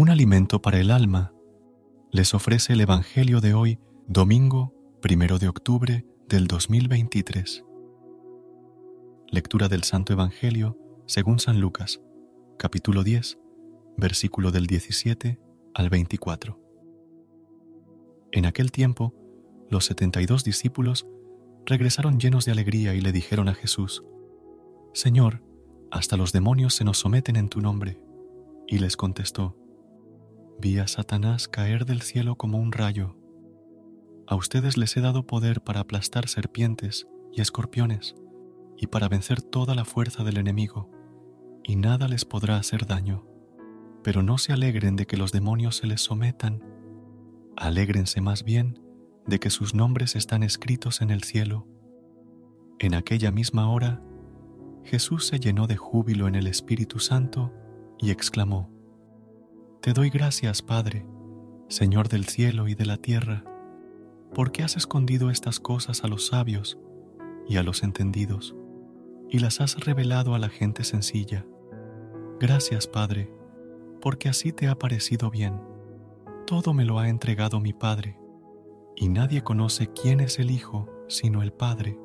Un alimento para el alma, les ofrece el Evangelio de hoy, domingo primero de octubre del 2023. Lectura del Santo Evangelio según San Lucas, capítulo 10, versículo del 17 al 24. En aquel tiempo, los setenta y dos discípulos regresaron llenos de alegría y le dijeron a Jesús, Señor, hasta los demonios se nos someten en tu nombre. Y les contestó, Vi a Satanás caer del cielo como un rayo. A ustedes les he dado poder para aplastar serpientes y escorpiones y para vencer toda la fuerza del enemigo, y nada les podrá hacer daño. Pero no se alegren de que los demonios se les sometan, alégrense más bien de que sus nombres están escritos en el cielo. En aquella misma hora, Jesús se llenó de júbilo en el Espíritu Santo y exclamó, te doy gracias, Padre, Señor del cielo y de la tierra, porque has escondido estas cosas a los sabios y a los entendidos, y las has revelado a la gente sencilla. Gracias, Padre, porque así te ha parecido bien. Todo me lo ha entregado mi Padre, y nadie conoce quién es el Hijo sino el Padre,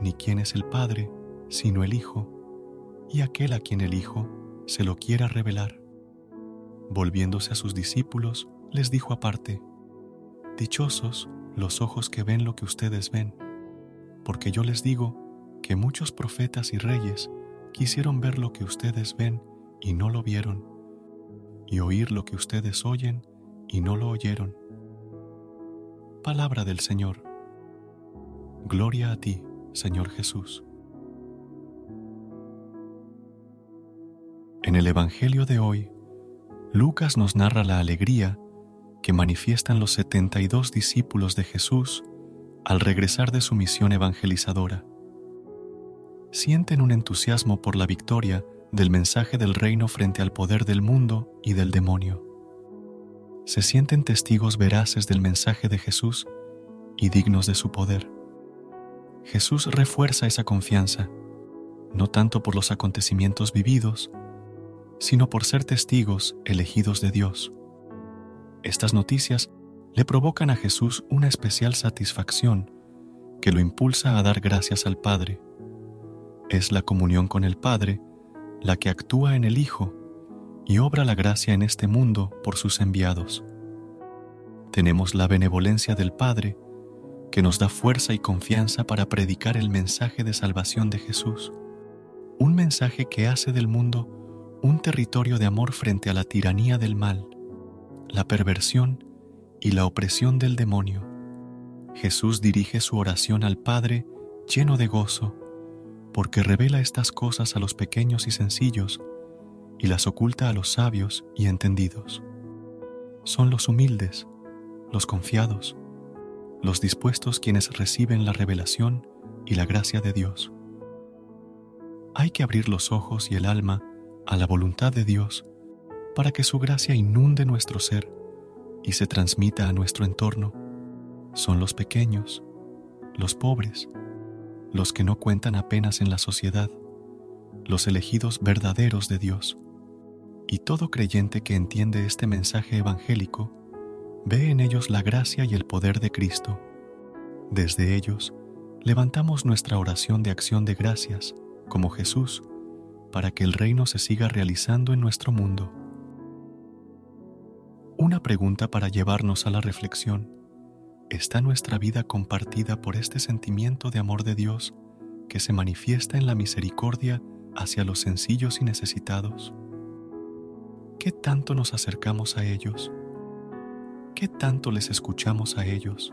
ni quién es el Padre sino el Hijo, y aquel a quien el Hijo se lo quiera revelar. Volviéndose a sus discípulos, les dijo aparte, Dichosos los ojos que ven lo que ustedes ven, porque yo les digo que muchos profetas y reyes quisieron ver lo que ustedes ven y no lo vieron, y oír lo que ustedes oyen y no lo oyeron. Palabra del Señor. Gloria a ti, Señor Jesús. En el Evangelio de hoy, Lucas nos narra la alegría que manifiestan los 72 discípulos de Jesús al regresar de su misión evangelizadora. Sienten un entusiasmo por la victoria del mensaje del reino frente al poder del mundo y del demonio. Se sienten testigos veraces del mensaje de Jesús y dignos de su poder. Jesús refuerza esa confianza, no tanto por los acontecimientos vividos, sino por ser testigos elegidos de Dios. Estas noticias le provocan a Jesús una especial satisfacción que lo impulsa a dar gracias al Padre. Es la comunión con el Padre la que actúa en el Hijo y obra la gracia en este mundo por sus enviados. Tenemos la benevolencia del Padre que nos da fuerza y confianza para predicar el mensaje de salvación de Jesús, un mensaje que hace del mundo un territorio de amor frente a la tiranía del mal, la perversión y la opresión del demonio. Jesús dirige su oración al Padre lleno de gozo, porque revela estas cosas a los pequeños y sencillos y las oculta a los sabios y entendidos. Son los humildes, los confiados, los dispuestos quienes reciben la revelación y la gracia de Dios. Hay que abrir los ojos y el alma a la voluntad de Dios para que su gracia inunde nuestro ser y se transmita a nuestro entorno son los pequeños, los pobres, los que no cuentan apenas en la sociedad, los elegidos verdaderos de Dios. Y todo creyente que entiende este mensaje evangélico ve en ellos la gracia y el poder de Cristo. Desde ellos, levantamos nuestra oración de acción de gracias, como Jesús, para que el reino se siga realizando en nuestro mundo. Una pregunta para llevarnos a la reflexión. ¿Está nuestra vida compartida por este sentimiento de amor de Dios que se manifiesta en la misericordia hacia los sencillos y necesitados? ¿Qué tanto nos acercamos a ellos? ¿Qué tanto les escuchamos a ellos?